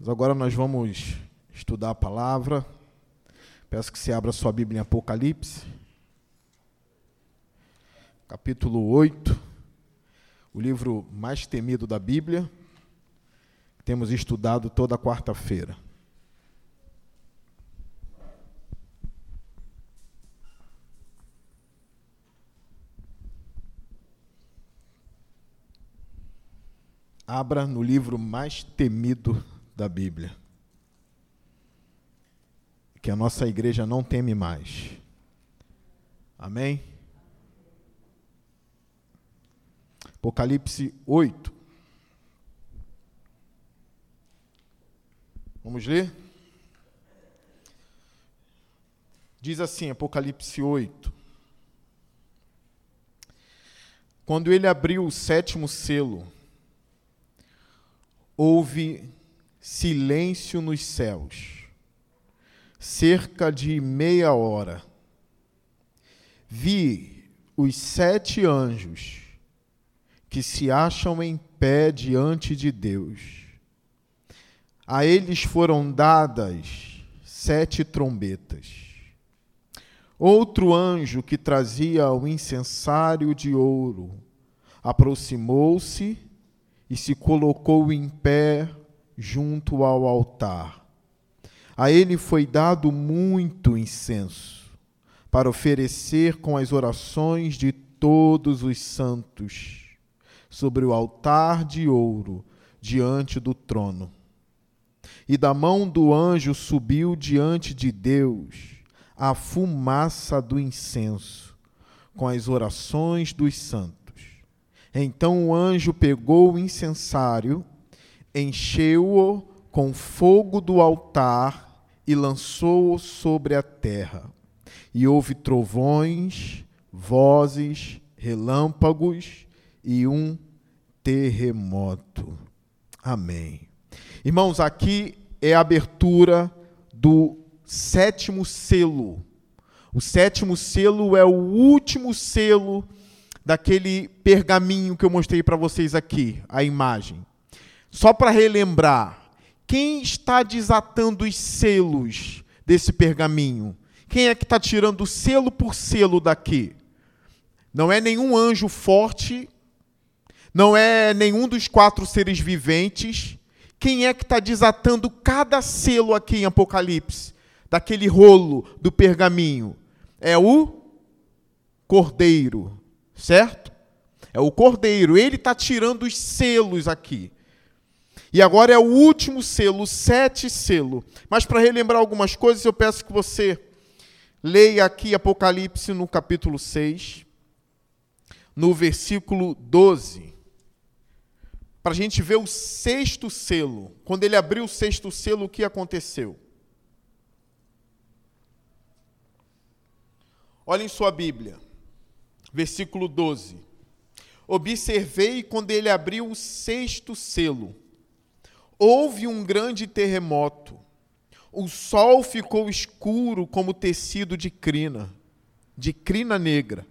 Mas agora nós vamos estudar a palavra. Peço que você abra sua Bíblia em Apocalipse, capítulo 8, o livro mais temido da Bíblia. Temos estudado toda quarta-feira. Abra no livro mais temido da Bíblia. Que a nossa igreja não teme mais. Amém? Apocalipse 8. Vamos ler? Diz assim, Apocalipse 8. Quando ele abriu o sétimo selo, houve silêncio nos céus, cerca de meia hora. Vi os sete anjos que se acham em pé diante de Deus. A eles foram dadas sete trombetas. Outro anjo que trazia o incensário de ouro aproximou-se e se colocou em pé junto ao altar. A ele foi dado muito incenso para oferecer com as orações de todos os santos sobre o altar de ouro diante do trono. E da mão do anjo subiu diante de Deus a fumaça do incenso com as orações dos santos. Então o anjo pegou o incensário, encheu-o com fogo do altar e lançou-o sobre a terra. E houve trovões, vozes, relâmpagos e um terremoto. Amém. Irmãos, aqui é a abertura do sétimo selo. O sétimo selo é o último selo daquele pergaminho que eu mostrei para vocês aqui, a imagem. Só para relembrar, quem está desatando os selos desse pergaminho? Quem é que está tirando selo por selo daqui? Não é nenhum anjo forte, não é nenhum dos quatro seres viventes. Quem é que está desatando cada selo aqui em Apocalipse? Daquele rolo do pergaminho? É o Cordeiro certo? É o cordeiro, ele está tirando os selos aqui. E agora é o último selo, o sete selo. Mas para relembrar algumas coisas, eu peço que você leia aqui Apocalipse no capítulo 6, no versículo 12. Para a gente ver o sexto selo. Quando ele abriu o sexto selo, o que aconteceu? Olhem sua Bíblia versículo 12. Observei quando ele abriu o sexto selo. Houve um grande terremoto. O sol ficou escuro como tecido de crina, de crina negra.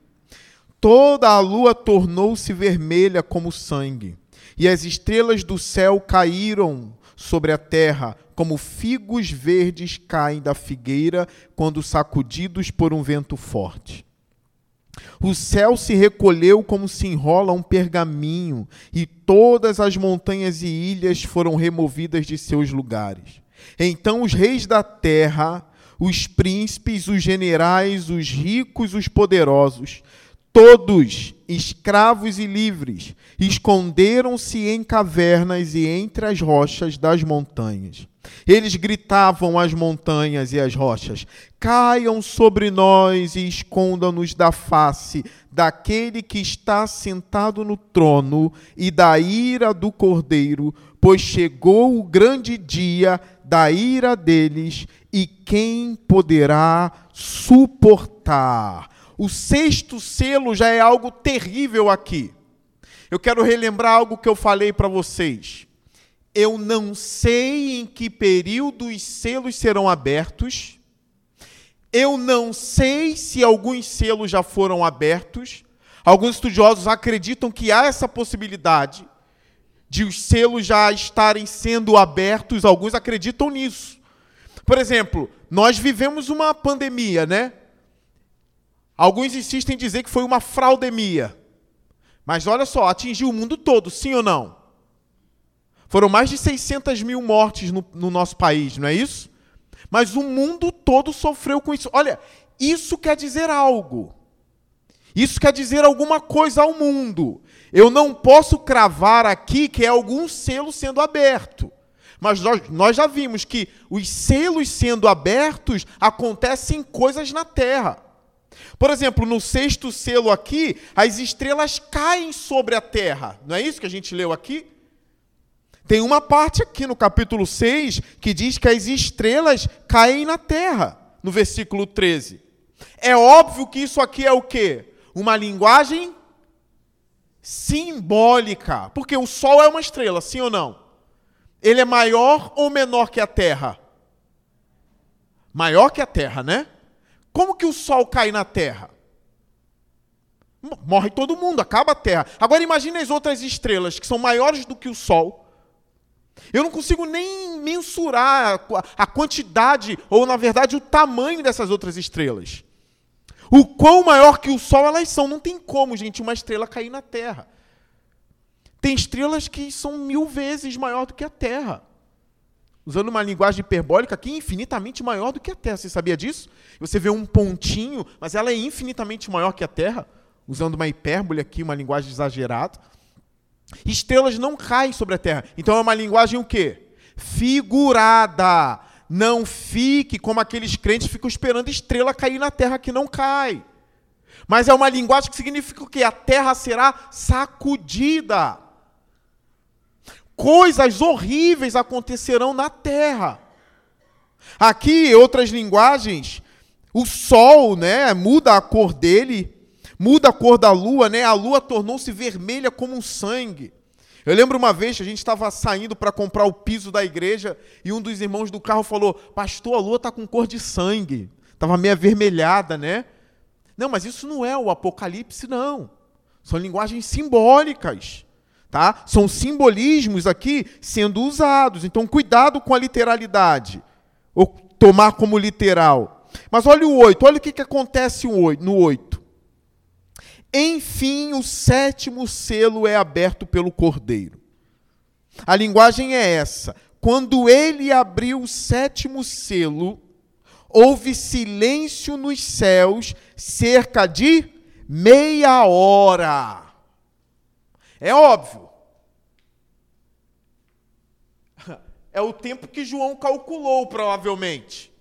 Toda a lua tornou-se vermelha como sangue, e as estrelas do céu caíram sobre a terra, como figos verdes caem da figueira quando sacudidos por um vento forte. O céu se recolheu como se enrola um pergaminho, e todas as montanhas e ilhas foram removidas de seus lugares. Então os reis da terra, os príncipes, os generais, os ricos, os poderosos, todos, escravos e livres, esconderam-se em cavernas e entre as rochas das montanhas. Eles gritavam às montanhas e às rochas: Caiam sobre nós e escondam-nos da face daquele que está sentado no trono e da ira do cordeiro, pois chegou o grande dia da ira deles, e quem poderá suportar? O sexto selo já é algo terrível aqui. Eu quero relembrar algo que eu falei para vocês. Eu não sei em que período os selos serão abertos. Eu não sei se alguns selos já foram abertos. Alguns estudiosos acreditam que há essa possibilidade de os selos já estarem sendo abertos, alguns acreditam nisso. Por exemplo, nós vivemos uma pandemia, né? Alguns insistem em dizer que foi uma fraudemia. Mas olha só, atingiu o mundo todo, sim ou não? Foram mais de 600 mil mortes no, no nosso país, não é isso? Mas o mundo todo sofreu com isso. Olha, isso quer dizer algo. Isso quer dizer alguma coisa ao mundo. Eu não posso cravar aqui que é algum selo sendo aberto. Mas nós, nós já vimos que os selos sendo abertos acontecem coisas na terra. Por exemplo, no sexto selo aqui, as estrelas caem sobre a terra. Não é isso que a gente leu aqui? Tem uma parte aqui no capítulo 6 que diz que as estrelas caem na terra, no versículo 13. É óbvio que isso aqui é o quê? Uma linguagem simbólica, porque o sol é uma estrela, sim ou não? Ele é maior ou menor que a Terra? Maior que a Terra, né? Como que o sol cai na Terra? Morre todo mundo, acaba a Terra. Agora imagine as outras estrelas que são maiores do que o sol eu não consigo nem mensurar a quantidade, ou na verdade o tamanho dessas outras estrelas. O quão maior que o Sol elas são. Não tem como, gente, uma estrela cair na Terra. Tem estrelas que são mil vezes maior do que a Terra. Usando uma linguagem hiperbólica que é infinitamente maior do que a Terra. Você sabia disso? Você vê um pontinho, mas ela é infinitamente maior que a Terra. Usando uma hipérbole aqui, uma linguagem exagerada. Estrelas não caem sobre a terra. Então é uma linguagem o quê? Figurada. Não fique como aqueles crentes ficam esperando estrela cair na terra que não cai. Mas é uma linguagem que significa o quê? A terra será sacudida. Coisas horríveis acontecerão na terra. Aqui, outras linguagens, o sol, né, muda a cor dele, muda a cor da lua, né? A lua tornou-se vermelha como um sangue. Eu lembro uma vez que a gente estava saindo para comprar o piso da igreja e um dos irmãos do carro falou: Pastor, a lua está com cor de sangue. Estava meio avermelhada, né? Não, mas isso não é o Apocalipse, não. São linguagens simbólicas. Tá? São simbolismos aqui sendo usados. Então, cuidado com a literalidade. Ou tomar como literal. Mas olha o 8. Olha o que, que acontece no 8. Enfim, o sétimo selo é aberto pelo cordeiro. A linguagem é essa. Quando ele abriu o sétimo selo, houve silêncio nos céus cerca de meia hora. É óbvio. É o tempo que João calculou, provavelmente.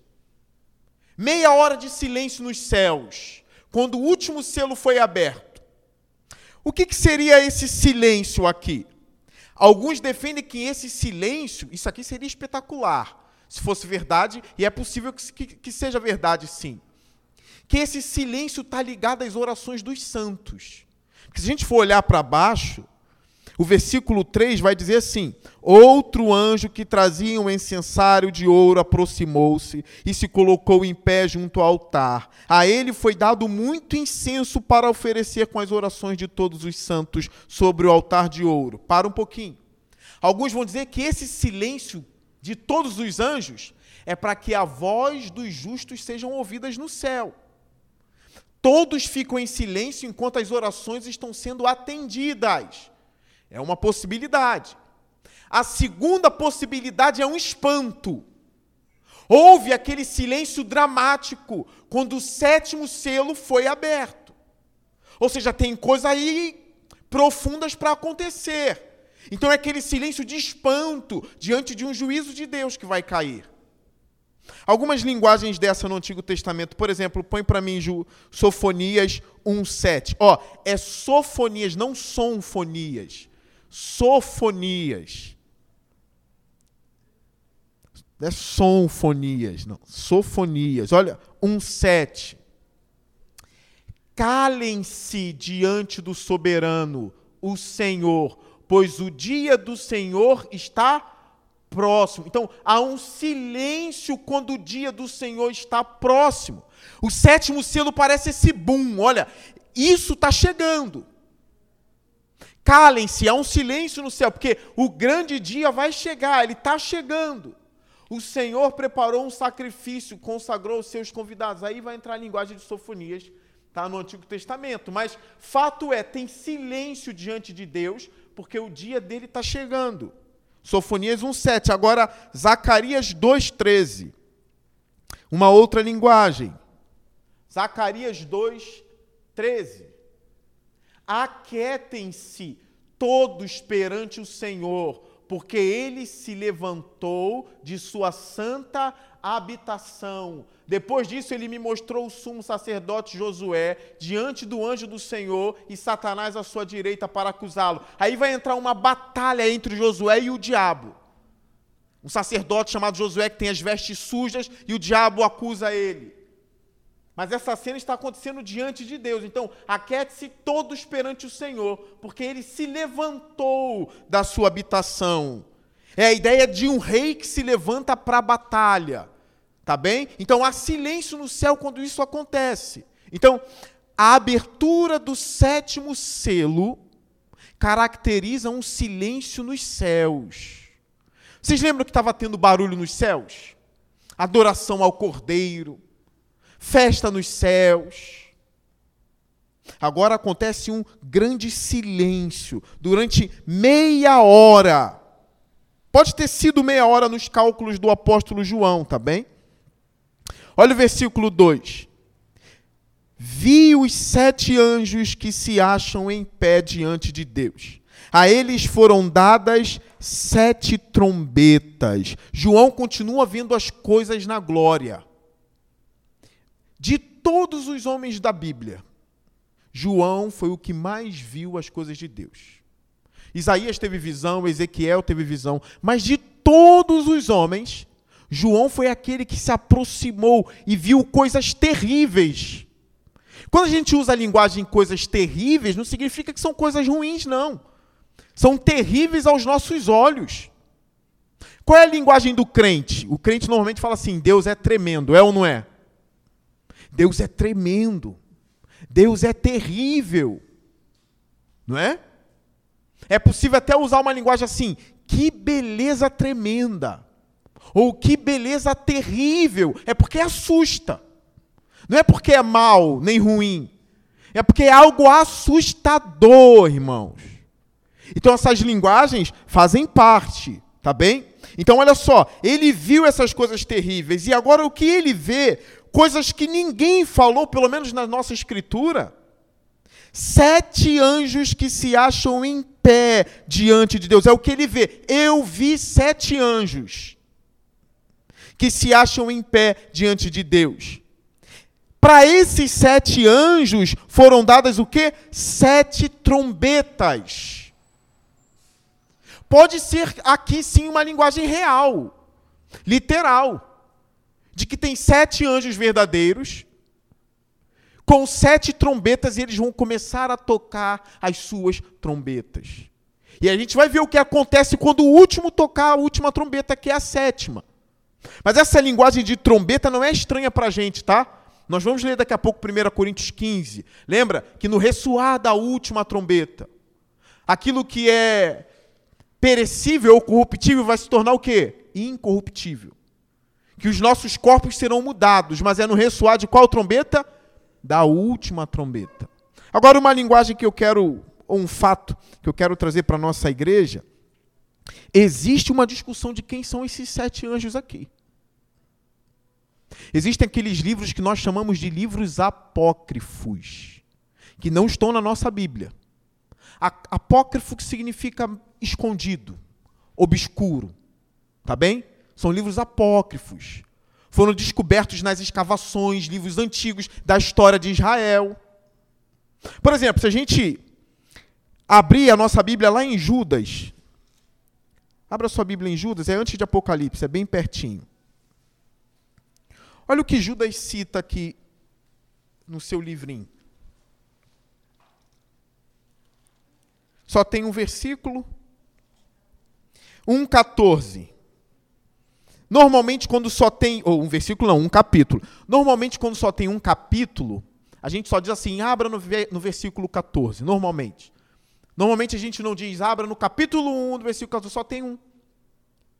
Meia hora de silêncio nos céus quando o último selo foi aberto. O que, que seria esse silêncio aqui? Alguns defendem que esse silêncio, isso aqui seria espetacular, se fosse verdade, e é possível que, que, que seja verdade sim. Que esse silêncio está ligado às orações dos santos. Porque se a gente for olhar para baixo, o versículo 3 vai dizer assim: Outro anjo que trazia um incensário de ouro aproximou-se e se colocou em pé junto ao altar. A ele foi dado muito incenso para oferecer com as orações de todos os santos sobre o altar de ouro. Para um pouquinho. Alguns vão dizer que esse silêncio de todos os anjos é para que a voz dos justos sejam ouvidas no céu. Todos ficam em silêncio enquanto as orações estão sendo atendidas. É uma possibilidade. A segunda possibilidade é um espanto. Houve aquele silêncio dramático quando o sétimo selo foi aberto. Ou seja, tem coisas aí profundas para acontecer. Então é aquele silêncio de espanto diante de um juízo de Deus que vai cair. Algumas linguagens dessa no Antigo Testamento, por exemplo, põe para mim Sofonias 1:7. Ó, é sofonias, não sonfonias sofonias. Não é sonfonias, não. Sofonias. Olha, um sete. Calem-se diante do soberano, o Senhor, pois o dia do Senhor está próximo. Então, há um silêncio quando o dia do Senhor está próximo. O sétimo selo parece esse boom. Olha, isso está chegando. calem-se, há um silêncio no céu, porque o grande dia vai chegar, ele está chegando. O Senhor preparou um sacrifício, consagrou os seus convidados. Aí vai entrar a linguagem de Sofonias, tá no Antigo Testamento. Mas fato é, tem silêncio diante de Deus, porque o dia dele está chegando. Sofonias 1,7. Agora, Zacarias 2,13. Uma outra linguagem. Zacarias 2,13. Aquietem-se todos perante o Senhor, porque ele se levantou de sua santa habitação. Depois disso, ele me mostrou o sumo sacerdote Josué diante do anjo do Senhor e Satanás à sua direita para acusá-lo. Aí vai entrar uma batalha entre Josué e o diabo. Um sacerdote chamado Josué que tem as vestes sujas e o diabo acusa ele. Mas essa cena está acontecendo diante de Deus. Então, aquete-se todos perante o Senhor, porque ele se levantou da sua habitação. É a ideia de um rei que se levanta para a batalha. Tá bem? Então há silêncio no céu quando isso acontece. Então, a abertura do sétimo selo caracteriza um silêncio nos céus. Vocês lembram que estava tendo barulho nos céus? Adoração ao Cordeiro, festa nos céus. Agora acontece um grande silêncio durante meia hora. Pode ter sido meia hora nos cálculos do apóstolo João, tá bem? Olha o versículo 2. Vi os sete anjos que se acham em pé diante de Deus. A eles foram dadas sete trombetas. João continua vendo as coisas na glória de todos os homens da Bíblia, João foi o que mais viu as coisas de Deus. Isaías teve visão, Ezequiel teve visão, mas de todos os homens, João foi aquele que se aproximou e viu coisas terríveis. Quando a gente usa a linguagem coisas terríveis, não significa que são coisas ruins, não. São terríveis aos nossos olhos. Qual é a linguagem do crente? O crente normalmente fala assim: Deus é tremendo, é ou não é? Deus é tremendo. Deus é terrível. Não é? É possível até usar uma linguagem assim: que beleza tremenda. Ou que beleza terrível. É porque assusta. Não é porque é mal nem ruim. É porque é algo assustador, irmãos. Então essas linguagens fazem parte, tá bem? Então olha só, ele viu essas coisas terríveis e agora o que ele vê coisas que ninguém falou, pelo menos na nossa escritura. Sete anjos que se acham em pé diante de Deus. É o que ele vê. Eu vi sete anjos que se acham em pé diante de Deus. Para esses sete anjos foram dadas o que? Sete trombetas. Pode ser aqui sim uma linguagem real, literal de que tem sete anjos verdadeiros, com sete trombetas, e eles vão começar a tocar as suas trombetas. E a gente vai ver o que acontece quando o último tocar a última trombeta, que é a sétima. Mas essa linguagem de trombeta não é estranha para a gente, tá? Nós vamos ler daqui a pouco 1 Coríntios 15. Lembra que no ressoar da última trombeta, aquilo que é perecível ou corruptível vai se tornar o quê? Incorruptível que os nossos corpos serão mudados, mas é no ressoar de qual trombeta? Da última trombeta. Agora, uma linguagem que eu quero, ou um fato que eu quero trazer para a nossa igreja, existe uma discussão de quem são esses sete anjos aqui. Existem aqueles livros que nós chamamos de livros apócrifos, que não estão na nossa Bíblia. Apócrifo que significa escondido, obscuro. Tá bem? São livros apócrifos. Foram descobertos nas escavações, livros antigos da história de Israel. Por exemplo, se a gente abrir a nossa Bíblia lá em Judas, abra sua Bíblia em Judas, é antes de Apocalipse, é bem pertinho. Olha o que Judas cita aqui no seu livrinho. Só tem um versículo. 1,14. Normalmente, quando só tem. Ou um versículo, não, um capítulo. Normalmente, quando só tem um capítulo, a gente só diz assim: abra no, no versículo 14. Normalmente. Normalmente a gente não diz abra no capítulo 1 do versículo 14, só tem um.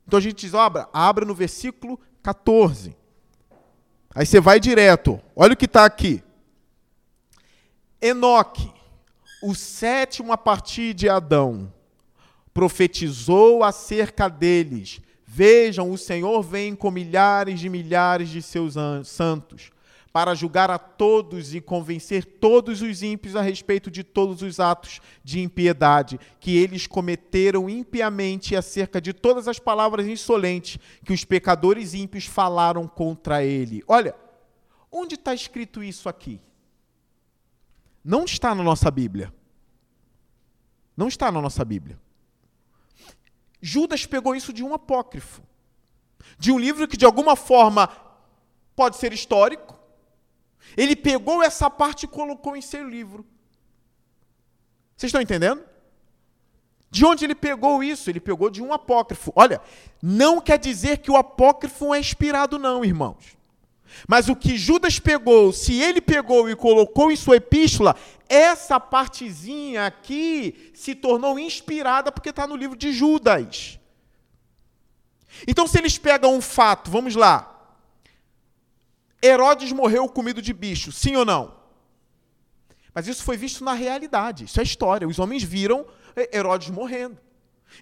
Então a gente diz, abra, abra no versículo 14. Aí você vai direto. Olha o que está aqui. Enoque, o sétimo a partir de Adão, profetizou acerca deles. Vejam, o Senhor vem com milhares de milhares de seus santos para julgar a todos e convencer todos os ímpios a respeito de todos os atos de impiedade que eles cometeram impiamente acerca de todas as palavras insolentes que os pecadores ímpios falaram contra ele. Olha, onde está escrito isso aqui? Não está na nossa Bíblia. Não está na nossa Bíblia. Judas pegou isso de um apócrifo, de um livro que de alguma forma pode ser histórico, ele pegou essa parte e colocou em seu livro. Vocês estão entendendo? De onde ele pegou isso? Ele pegou de um apócrifo. Olha, não quer dizer que o apócrifo é inspirado, não, irmãos. Mas o que Judas pegou, se ele pegou e colocou em sua epístola, essa partezinha aqui se tornou inspirada porque está no livro de Judas. Então, se eles pegam um fato, vamos lá, Herodes morreu comido de bicho, sim ou não? Mas isso foi visto na realidade, isso é história. Os homens viram Herodes morrendo.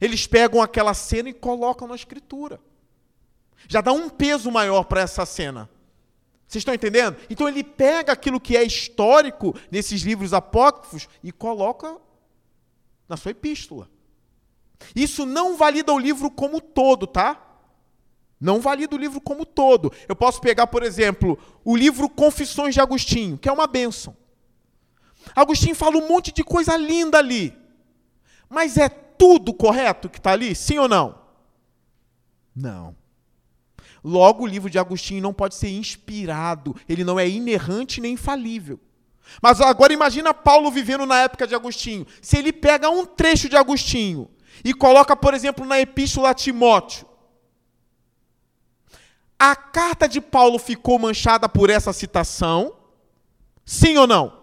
Eles pegam aquela cena e colocam na escritura. Já dá um peso maior para essa cena. Vocês estão entendendo? Então ele pega aquilo que é histórico nesses livros apócrifos e coloca na sua epístola. Isso não valida o livro como todo, tá? Não valida o livro como todo. Eu posso pegar, por exemplo, o livro Confissões de Agostinho, que é uma bênção. Agostinho fala um monte de coisa linda ali. Mas é tudo correto que está ali? Sim ou não? Não. Logo, o livro de Agostinho não pode ser inspirado, ele não é inerrante nem infalível. Mas agora imagina Paulo vivendo na época de Agostinho. Se ele pega um trecho de Agostinho e coloca, por exemplo, na epístola a Timóteo, a carta de Paulo ficou manchada por essa citação? Sim ou não?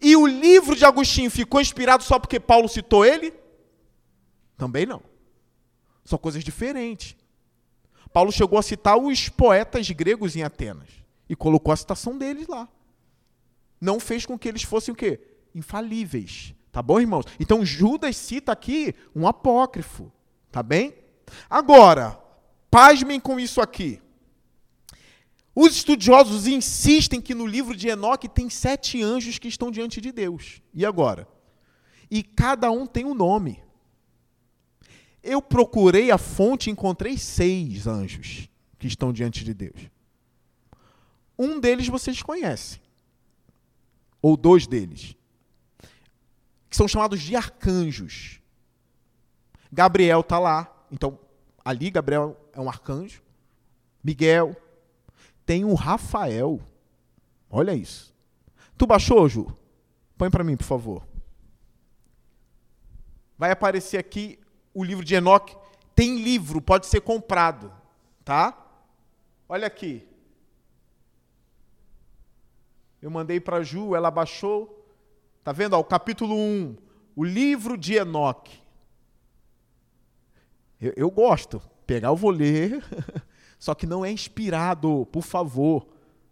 E o livro de Agostinho ficou inspirado só porque Paulo citou ele? Também não. São coisas diferentes. Paulo chegou a citar os poetas gregos em Atenas e colocou a citação deles lá. Não fez com que eles fossem o quê? Infalíveis. Tá bom, irmãos? Então Judas cita aqui um apócrifo. Tá bem? Agora, Pasmem com isso aqui. Os estudiosos insistem que no livro de Enoque tem sete anjos que estão diante de Deus. E agora? E cada um tem um nome. Eu procurei a fonte e encontrei seis anjos que estão diante de Deus. Um deles vocês conhecem. Ou dois deles. Que são chamados de arcanjos. Gabriel está lá. Então, ali Gabriel é um arcanjo. Miguel. Tem o Rafael. Olha isso. Tu baixou, Ju? Põe para mim, por favor. Vai aparecer aqui o livro de Enoque. Tem livro, pode ser comprado, tá? Olha aqui. Eu mandei para Ju, ela baixou. Tá vendo? Ó, o capítulo 1, o livro de Enoque. Eu, eu gosto pegar, eu vou ler, só que não é inspirado, por favor.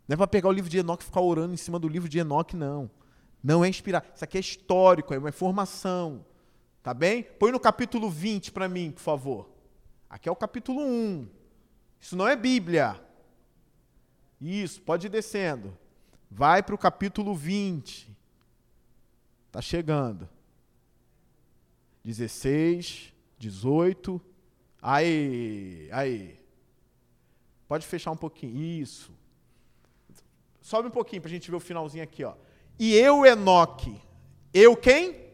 Não é para pegar o livro de Enoque e ficar orando em cima do livro de Enoque, não. Não é inspirado. Isso aqui é histórico, é uma informação. Tá bem? Põe no capítulo 20 para mim, por favor. Aqui é o capítulo 1. Isso não é Bíblia. Isso, pode ir descendo. Vai para o capítulo 20. Está chegando. 16, 18, Aí, aí. Pode fechar um pouquinho. Isso. Sobe um pouquinho para a gente ver o finalzinho aqui. Ó. E eu, Enoque, eu quem?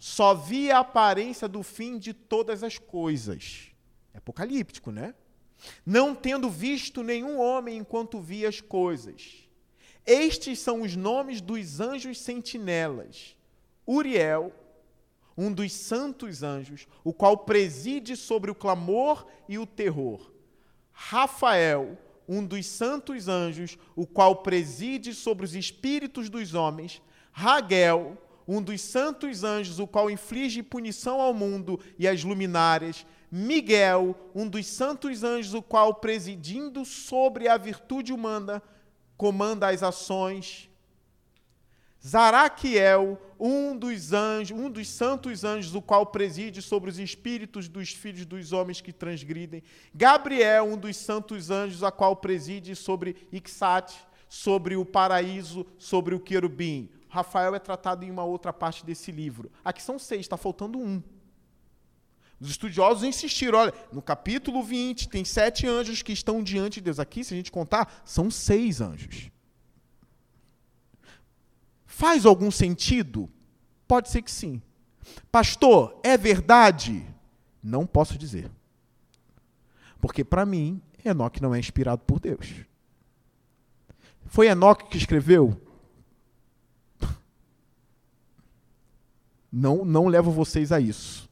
Só vi a aparência do fim de todas as coisas. É apocalíptico, né? Não tendo visto nenhum homem enquanto vi as coisas. Estes são os nomes dos anjos sentinelas: Uriel, um dos santos anjos, o qual preside sobre o clamor e o terror. Rafael, um dos santos anjos, o qual preside sobre os espíritos dos homens. Raguel, um dos santos anjos, o qual inflige punição ao mundo e às luminárias. Miguel, um dos santos anjos, o qual, presidindo sobre a virtude humana, comanda as ações. Zaraquiel, um dos anjos, um dos santos anjos, o qual preside sobre os espíritos dos filhos dos homens que transgridem. Gabriel, um dos santos anjos, a qual preside sobre Ixate, sobre o paraíso, sobre o querubim. Rafael é tratado em uma outra parte desse livro. Aqui são seis, está faltando um. Os estudiosos insistiram, olha, no capítulo 20 tem sete anjos que estão diante de Deus. Aqui, se a gente contar, são seis anjos. Faz algum sentido? Pode ser que sim. Pastor, é verdade? Não posso dizer. Porque para mim, Enoque não é inspirado por Deus. Foi Enoque que escreveu? Não, não levo vocês a isso.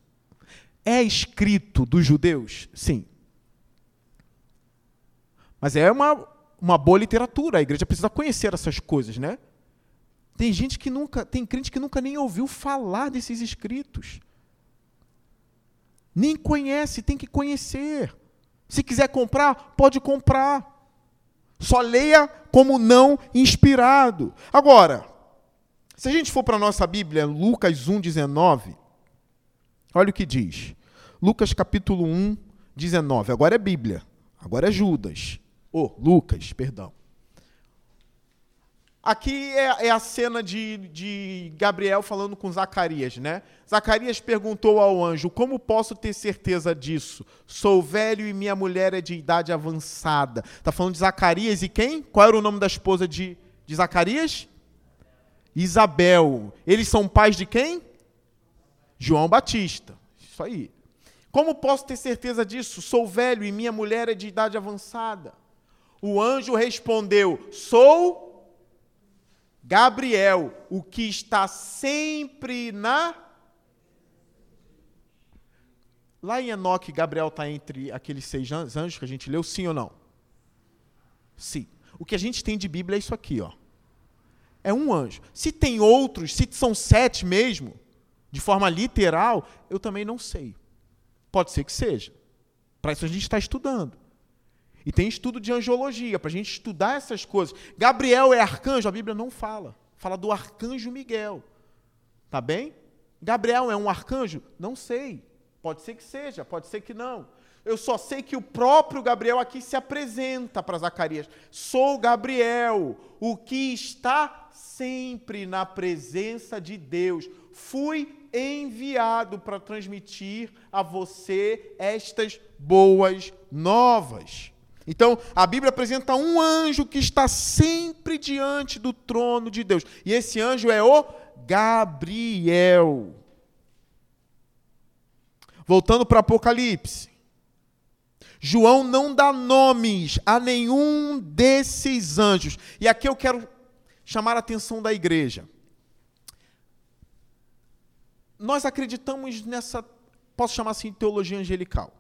É escrito dos judeus? Sim. Mas é uma, uma boa literatura. A igreja precisa conhecer essas coisas, né? Tem gente que nunca, tem crente que nunca nem ouviu falar desses escritos. Nem conhece, tem que conhecer. Se quiser comprar, pode comprar. Só leia como não inspirado. Agora, se a gente for para a nossa Bíblia, Lucas 1, 19, olha o que diz. Lucas capítulo 1, 19. Agora é Bíblia. Agora é Judas. Oh, Lucas, perdão. Aqui é, é a cena de, de, Gabriel falando com Zacarias, né? Zacarias perguntou ao anjo: Como posso ter certeza disso? Sou velho e minha mulher é de idade avançada. Está falando de Zacarias e quem? Qual era o nome da esposa de, de Zacarias? Isabel. Eles são pais de quem? João Batista. Isso aí. Como posso ter certeza disso? Sou velho e minha mulher é de idade avançada. O anjo respondeu: Sou Gabriel, o que está sempre na. Lá em Enoque, Gabriel está entre aqueles seis anjos que a gente leu, sim ou não? Sim. O que a gente tem de Bíblia é isso aqui, ó. É um anjo. Se tem outros, se são sete mesmo, de forma literal, eu também não sei. Pode ser que seja. Para isso a gente está estudando. E tem estudo de angiologia, para a gente estudar essas coisas. Gabriel é arcanjo? A Bíblia não fala. Fala do arcanjo Miguel. Tá bem? Gabriel é um arcanjo? Não sei. Pode ser que seja, pode ser que não. Eu só sei que o próprio Gabriel aqui se apresenta para Zacarias. Sou Gabriel, o que está sempre na presença de Deus. Fui enviado para transmitir a você estas boas novas. Então, a Bíblia apresenta um anjo que está sempre diante do trono de Deus. E esse anjo é o Gabriel. Voltando para Apocalipse. João não dá nomes a nenhum desses anjos. E aqui eu quero chamar a atenção da igreja. Nós acreditamos nessa, posso chamar assim, teologia angelical.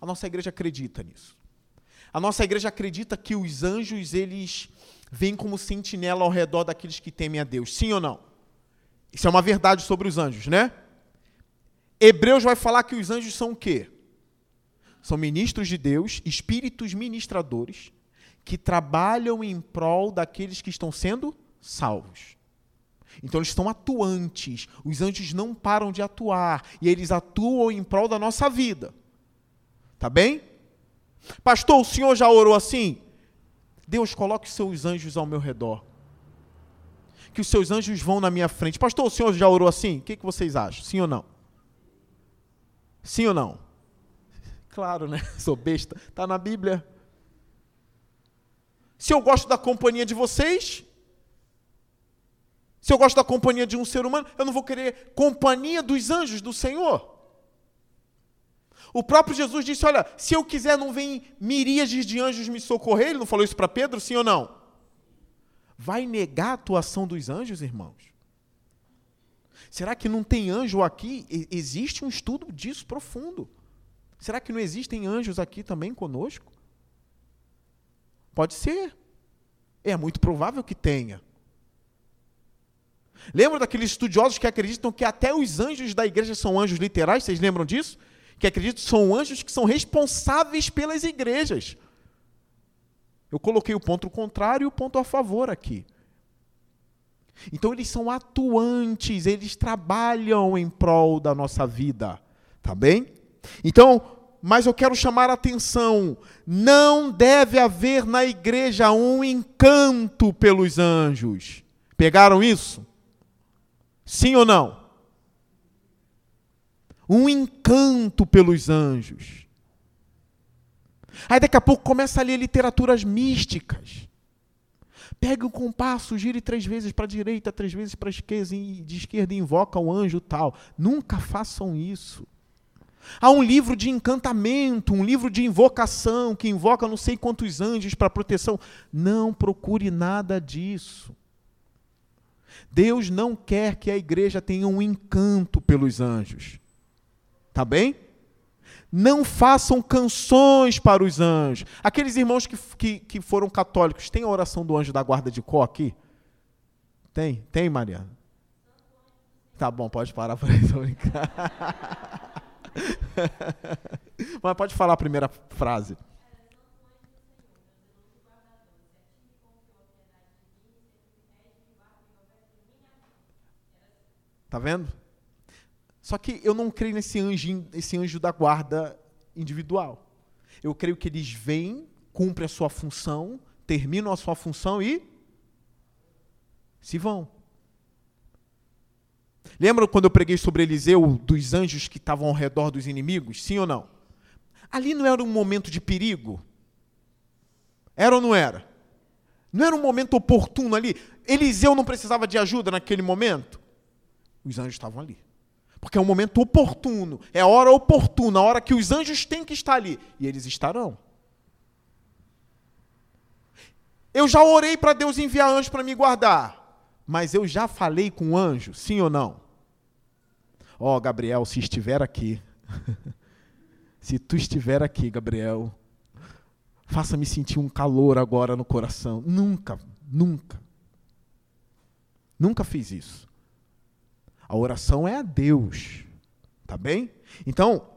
A nossa igreja acredita nisso. A nossa igreja acredita que os anjos, eles vêm como sentinela ao redor daqueles que temem a Deus. Sim ou não? Isso é uma verdade sobre os anjos, né? Hebreus vai falar que os anjos são o quê? São ministros de Deus, espíritos ministradores, que trabalham em prol daqueles que estão sendo salvos. Então eles estão atuantes. Os anjos não param de atuar e eles atuam em prol da nossa vida. Tá bem? Pastor, o senhor já orou assim? Deus, coloque seus anjos ao meu redor. Que os seus anjos vão na minha frente. Pastor, o senhor já orou assim? O que, que vocês acham? Sim ou não? Sim ou não? Claro, né? Sou besta. Está na Bíblia. Se eu gosto da companhia de vocês, se eu gosto da companhia de um ser humano, eu não vou querer companhia dos anjos do Senhor. O próprio Jesus disse: Olha, se eu quiser, não vem miríades de anjos me socorrer. Ele não falou isso para Pedro, sim ou não? Vai negar a atuação dos anjos, irmãos? Será que não tem anjo aqui? Existe um estudo disso profundo. Será que não existem anjos aqui também conosco? Pode ser. É muito provável que tenha. Lembra daqueles estudiosos que acreditam que até os anjos da igreja são anjos literais? Vocês lembram disso? Que acreditam que são anjos que são responsáveis pelas igrejas. Eu coloquei o ponto contrário e o ponto a favor aqui. Então eles são atuantes, eles trabalham em prol da nossa vida, tá bem? Então, mas eu quero chamar a atenção, não deve haver na igreja um encanto pelos anjos. Pegaram isso? Sim ou não? Um encanto pelos anjos. Aí daqui a pouco começa a ler literaturas místicas. Pega o compasso, gire três vezes para a direita, três vezes para a esquerda, e de esquerda invoca o anjo tal. Nunca façam isso. Há um livro de encantamento, um livro de invocação, que invoca não sei quantos anjos para proteção. Não procure nada disso. Deus não quer que a igreja tenha um encanto pelos anjos. Tá bem? Não façam canções para os anjos. Aqueles irmãos que, que, que foram católicos, tem a oração do anjo da guarda de Có aqui? Tem? Tem, Mariana? Tá bom, pode parar por aí, brincar. Mas pode falar a primeira frase. Tá vendo? Só que eu não creio nesse anjo, esse anjo da guarda individual. Eu creio que eles vêm, cumprem a sua função, terminam a sua função e se vão. Lembra quando eu preguei sobre Eliseu, dos anjos que estavam ao redor dos inimigos? Sim ou não? Ali não era um momento de perigo? Era ou não era? Não era um momento oportuno ali? Eliseu não precisava de ajuda naquele momento? Os anjos estavam ali. Porque é um momento oportuno, é a hora oportuna, a hora que os anjos têm que estar ali. E eles estarão. Eu já orei para Deus enviar anjos para me guardar. Mas eu já falei com o anjo, sim ou não? Ó, oh, Gabriel, se estiver aqui, se tu estiver aqui, Gabriel, faça-me sentir um calor agora no coração. Nunca, nunca. Nunca fiz isso. A oração é a Deus. Tá bem? Então,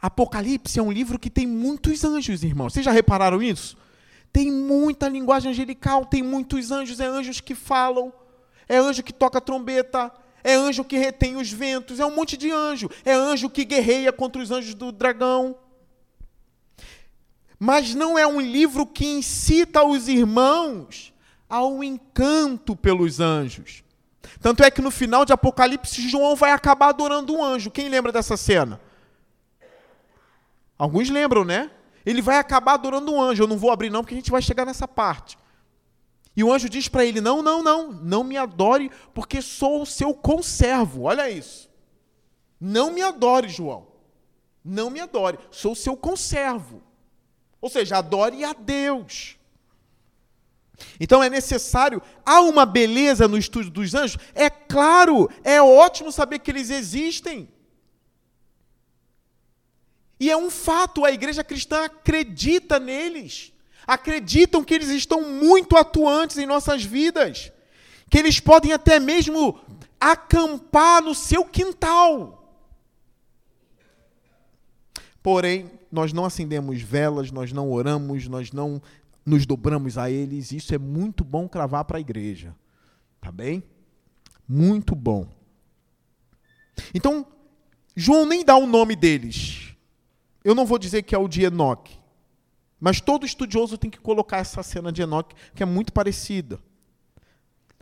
Apocalipse é um livro que tem muitos anjos, irmãos. Vocês já repararam isso? Tem muita linguagem angelical, tem muitos anjos, é anjos que falam, é anjo que toca trombeta, é anjo que retém os ventos, é um monte de anjo, é anjo que guerreia contra os anjos do dragão. Mas não é um livro que incita os irmãos ao encanto pelos anjos. Tanto é que no final de Apocalipse, João vai acabar adorando um anjo. Quem lembra dessa cena? Alguns lembram, né? Ele vai acabar adorando um anjo. Eu não vou abrir, não, porque a gente vai chegar nessa parte. E o anjo diz para ele: Não, não, não, não me adore, porque sou o seu conservo. Olha isso. Não me adore, João. Não me adore, sou o seu conservo. Ou seja, adore a Deus. Então é necessário, há uma beleza no estudo dos anjos? É claro, é ótimo saber que eles existem. E é um fato, a igreja cristã acredita neles, acreditam que eles estão muito atuantes em nossas vidas, que eles podem até mesmo acampar no seu quintal. Porém, nós não acendemos velas, nós não oramos, nós não nos dobramos a eles, isso é muito bom cravar para a igreja. Tá bem? Muito bom. Então, João nem dá o nome deles. Eu não vou dizer que é o de Enoque. Mas todo estudioso tem que colocar essa cena de Enoque, que é muito parecida.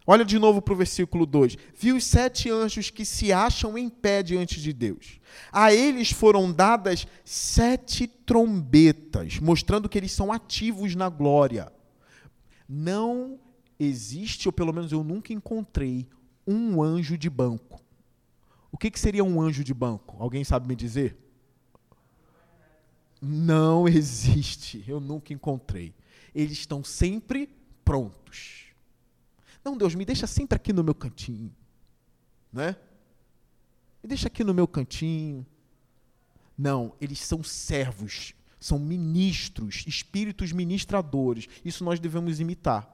Olha de novo para o versículo 2. Viu os sete anjos que se acham em pé diante de Deus. A eles foram dadas sete trombetas, mostrando que eles são ativos na glória. Não existe, ou pelo menos eu nunca encontrei, um anjo de banco. O que, que seria um anjo de banco? Alguém sabe me dizer? Não existe, eu nunca encontrei. Eles estão sempre prontos não, Deus, me deixa sempre aqui no meu cantinho. Né? Me deixa aqui no meu cantinho. Não, eles são servos, são ministros, espíritos ministradores. Isso nós devemos imitar.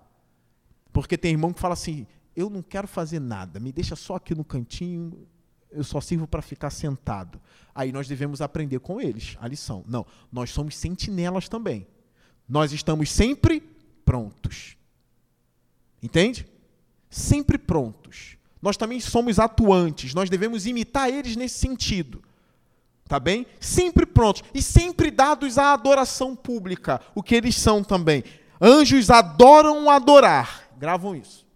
Porque tem irmão que fala assim: eu não quero fazer nada, me deixa só aqui no cantinho, eu só sirvo para ficar sentado. Aí nós devemos aprender com eles a lição. Não, nós somos sentinelas também. Nós estamos sempre prontos. Entende? Sempre prontos. Nós também somos atuantes, nós devemos imitar eles nesse sentido. Tá bem? Sempre prontos e sempre dados à adoração pública, o que eles são também. Anjos adoram adorar. Gravam isso.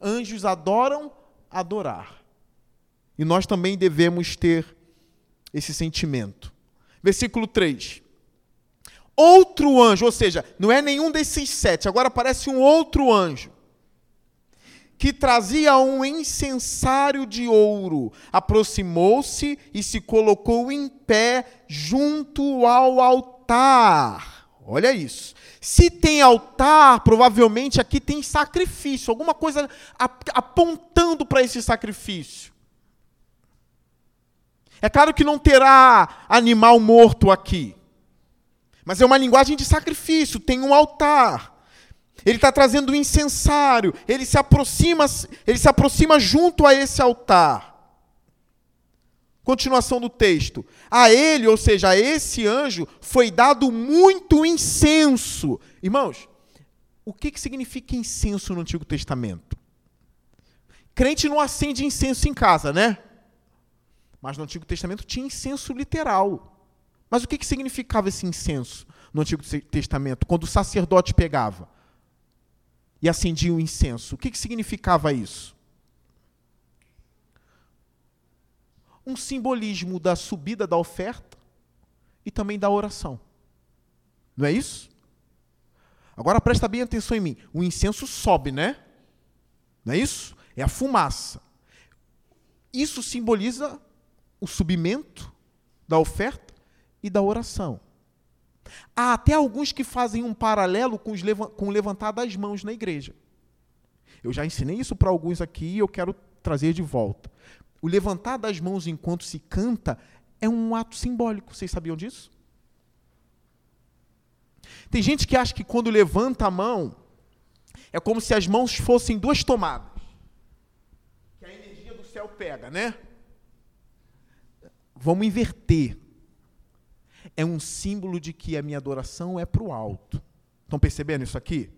Anjos adoram adorar. E nós também devemos ter esse sentimento. Versículo 3. Outro anjo, ou seja, não é nenhum desses sete, agora aparece um outro anjo que trazia um incensário de ouro, aproximou-se e se colocou em pé junto ao altar. Olha isso. Se tem altar, provavelmente aqui tem sacrifício, alguma coisa apontando para esse sacrifício. É claro que não terá animal morto aqui, mas é uma linguagem de sacrifício, tem um altar. Ele está trazendo um incensário. Ele se aproxima, ele se aproxima junto a esse altar. Continuação do texto. A ele, ou seja, a esse anjo, foi dado muito incenso. Irmãos, o que, que significa incenso no Antigo Testamento? Crente não acende incenso em casa, né? Mas no Antigo Testamento tinha incenso literal. Mas o que, que significava esse incenso no Antigo Testamento, quando o sacerdote pegava? e acendia o incenso. O que, que significava isso? Um simbolismo da subida da oferta e também da oração. Não é isso? Agora presta bem atenção em mim. O incenso sobe, né? Não é isso? É a fumaça. Isso simboliza o subimento da oferta e da oração. Há até alguns que fazem um paralelo com, os, com o levantar das mãos na igreja. Eu já ensinei isso para alguns aqui e eu quero trazer de volta. O levantar das mãos enquanto se canta é um ato simbólico. Vocês sabiam disso? Tem gente que acha que quando levanta a mão, é como se as mãos fossem duas tomadas. Que a energia do céu pega, né? Vamos inverter é um símbolo de que a minha adoração é para o alto. Estão percebendo isso aqui?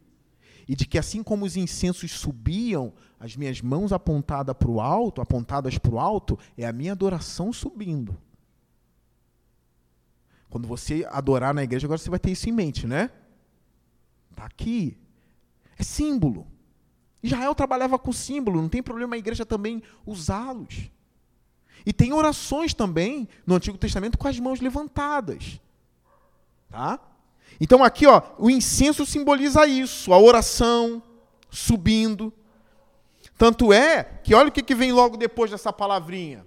E de que assim como os incensos subiam, as minhas mãos apontadas para o alto, apontadas para o alto, é a minha adoração subindo. Quando você adorar na igreja, agora você vai ter isso em mente, né? Está aqui. É símbolo. Israel trabalhava com símbolo, não tem problema a igreja também usá-los. E tem orações também no Antigo Testamento com as mãos levantadas. Tá? Então aqui, ó, o incenso simboliza isso, a oração subindo. Tanto é que olha o que, vem logo depois dessa palavrinha.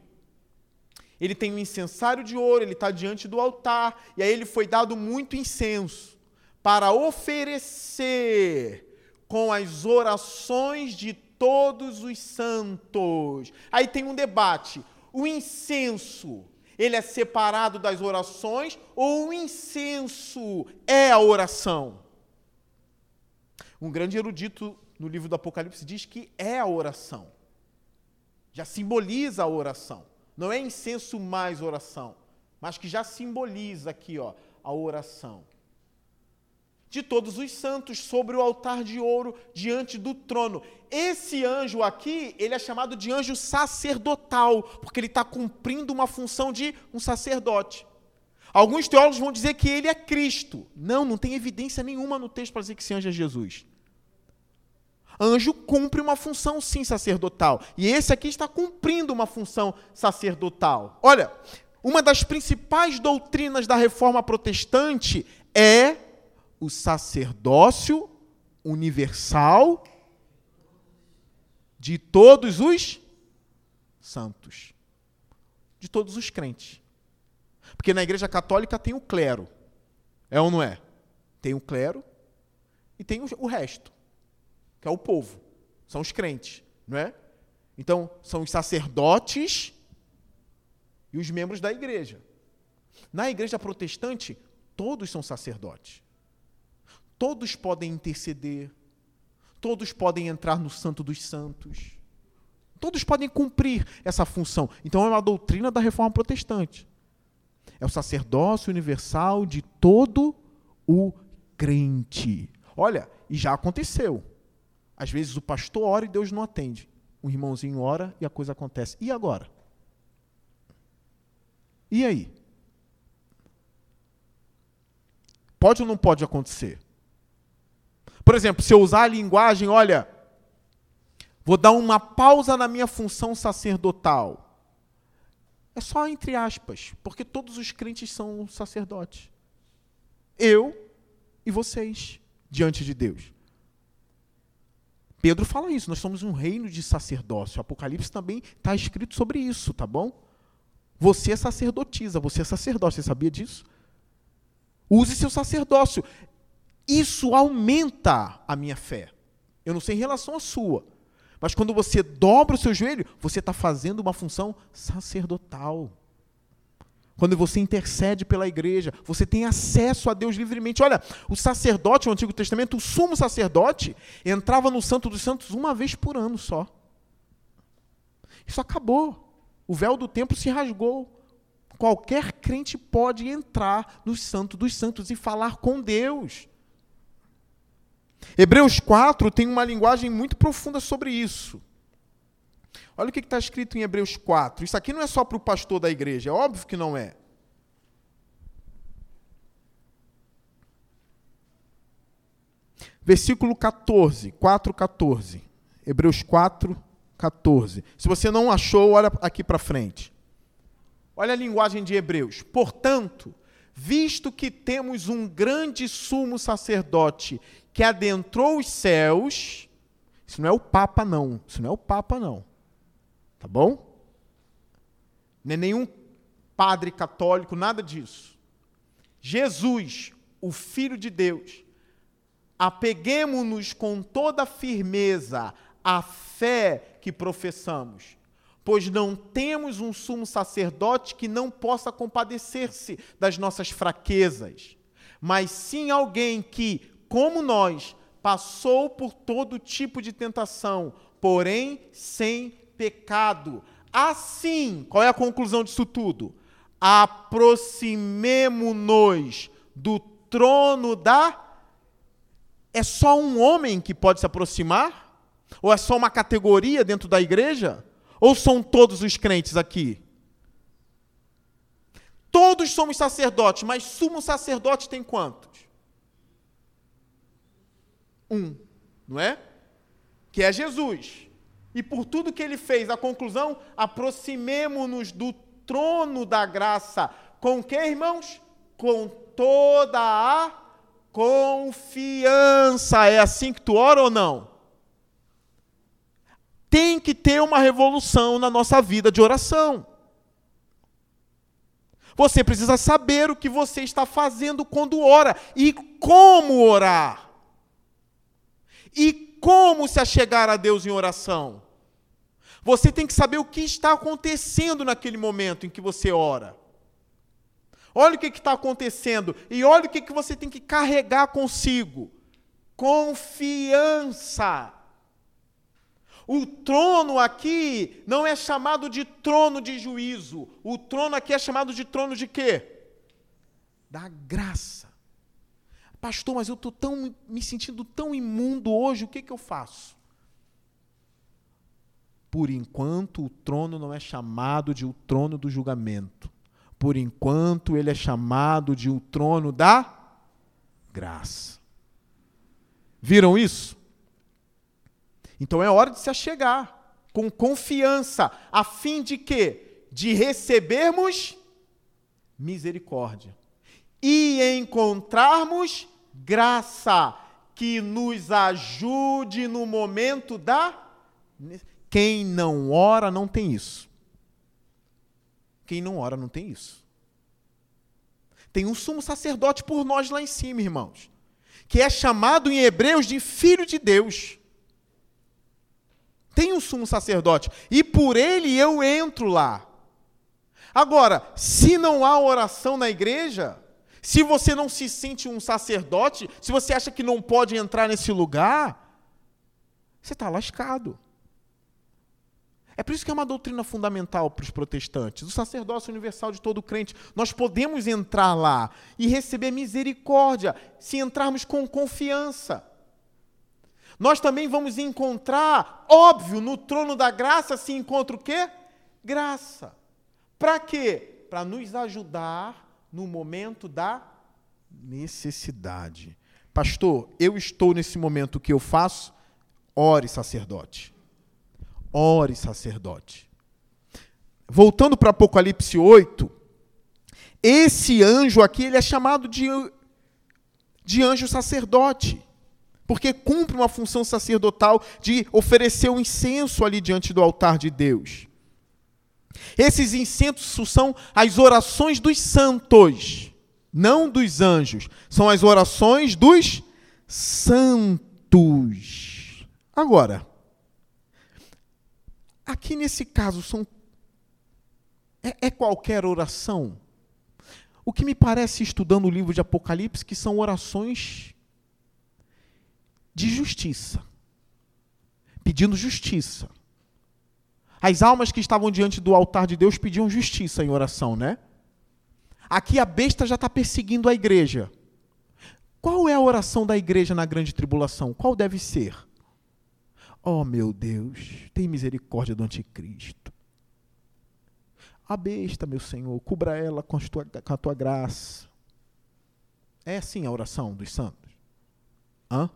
Ele tem um incensário de ouro, ele está diante do altar, e aí ele foi dado muito incenso para oferecer com as orações de todos os santos. Aí tem um debate o incenso, ele é separado das orações ou o incenso é a oração? Um grande erudito no livro do Apocalipse diz que é a oração. Já simboliza a oração. Não é incenso mais oração, mas que já simboliza aqui, ó, a oração de todos os santos sobre o altar de ouro diante do trono. Esse anjo aqui, ele é chamado de anjo sacerdotal, porque ele está cumprindo uma função de um sacerdote. Alguns teólogos vão dizer que ele é Cristo. Não, não tem evidência nenhuma no texto para dizer que esse anjo é Jesus. Anjo cumpre uma função, sim, sacerdotal. E esse aqui está cumprindo uma função sacerdotal. Olha, uma das principais doutrinas da reforma protestante é o sacerdócio universal de todos os santos, de todos os crentes. Porque na Igreja Católica tem o clero, é ou não é? Tem o clero e tem o resto, que é o povo, são os crentes, não é? Então, são os sacerdotes e os membros da igreja. Na igreja protestante, todos são sacerdotes. Todos podem interceder, Todos podem entrar no Santo dos Santos. Todos podem cumprir essa função. Então é uma doutrina da reforma protestante. É o sacerdócio universal de todo o crente. Olha, e já aconteceu. Às vezes o pastor ora e Deus não atende. O irmãozinho ora e a coisa acontece. E agora? E aí? Pode ou não pode acontecer? Por exemplo, se eu usar a linguagem, olha, vou dar uma pausa na minha função sacerdotal. É só entre aspas, porque todos os crentes são sacerdotes. Eu e vocês diante de Deus. Pedro fala isso, nós somos um reino de sacerdócio. O Apocalipse também está escrito sobre isso, tá bom? Você é sacerdotisa, você é sacerdote, você sabia disso? Use seu sacerdócio. Isso aumenta a minha fé. Eu não sei em relação à sua. Mas quando você dobra o seu joelho, você está fazendo uma função sacerdotal. Quando você intercede pela igreja, você tem acesso a Deus livremente. Olha, o sacerdote no Antigo Testamento, o sumo sacerdote, entrava no Santo dos Santos uma vez por ano só. Isso acabou. O véu do templo se rasgou. Qualquer crente pode entrar no Santo dos Santos e falar com Deus. Hebreus 4 tem uma linguagem muito profunda sobre isso. Olha o que está escrito em Hebreus 4. Isso aqui não é só para o pastor da igreja, é óbvio que não é. Versículo 14, 4, 14. Hebreus 4, 14. Se você não achou, olha aqui para frente. Olha a linguagem de Hebreus. Portanto, visto que temos um grande sumo sacerdote que adentrou os céus, isso não é o Papa, não. Isso não é o Papa, não. Tá bom? Não é nenhum padre católico, nada disso. Jesus, o Filho de Deus, apeguemos-nos com toda firmeza à fé que professamos pois não temos um sumo sacerdote que não possa compadecer-se das nossas fraquezas, mas sim alguém que, como nós, passou por todo tipo de tentação, porém sem pecado. Assim, qual é a conclusão disso tudo? Aproximemo-nos do trono da. É só um homem que pode se aproximar? Ou é só uma categoria dentro da igreja? Ou são todos os crentes aqui? Todos somos sacerdotes, mas sumo sacerdote tem quantos? Um, não é? Que é Jesus. E por tudo que ele fez, a conclusão, aproximemo-nos do trono da graça. Com que, irmãos? Com toda a confiança. É assim que tu ora ou não? Tem que ter uma revolução na nossa vida de oração. Você precisa saber o que você está fazendo quando ora e como orar. E como se achegar a Deus em oração. Você tem que saber o que está acontecendo naquele momento em que você ora. Olha o que está acontecendo e olha o que, você tem que carregar consigo: confiança. O trono aqui não é chamado de trono de juízo. O trono aqui é chamado de trono de quê? Da graça. Pastor, mas eu estou tão me sentindo tão imundo hoje, o que, que eu faço? Por enquanto, o trono não é chamado de o trono do julgamento. Por enquanto, ele é chamado de o trono da graça. Viram isso? Então é hora de se achegar com confiança, a fim de que de recebermos misericórdia e encontrarmos graça que nos ajude no momento da quem não ora não tem isso. Quem não ora não tem isso. Tem um sumo sacerdote por nós lá em cima, irmãos, que é chamado em Hebreus de filho de Deus tem um sumo sacerdote, e por ele eu entro lá. Agora, se não há oração na igreja, se você não se sente um sacerdote, se você acha que não pode entrar nesse lugar, você está lascado. É por isso que é uma doutrina fundamental para os protestantes. O sacerdócio universal de todo crente. Nós podemos entrar lá e receber misericórdia se entrarmos com confiança. Nós também vamos encontrar, óbvio, no trono da graça se encontra o quê? Graça. Para quê? Para nos ajudar no momento da necessidade. Pastor, eu estou nesse momento, o que eu faço? Ore, sacerdote. Ore, sacerdote. Voltando para Apocalipse 8, esse anjo aqui ele é chamado de, de anjo sacerdote, porque cumpre uma função sacerdotal de oferecer o incenso ali diante do altar de Deus. Esses incensos são as orações dos santos, não dos anjos, são as orações dos santos. Agora, Aqui nesse caso são é, é, qualquer oração. O que me parece estudando o livro de Apocalipse que são orações de justiça, pedindo justiça. As almas que estavam diante do altar de Deus pediam justiça em oração, né? Aqui a besta já está perseguindo a igreja. Qual é a oração da igreja na grande tribulação? Qual deve ser? Oh, meu Deus, tem misericórdia do anticristo. A besta, meu Senhor, cubra ela com a tua, com a tua graça. É assim a oração dos santos? Hã?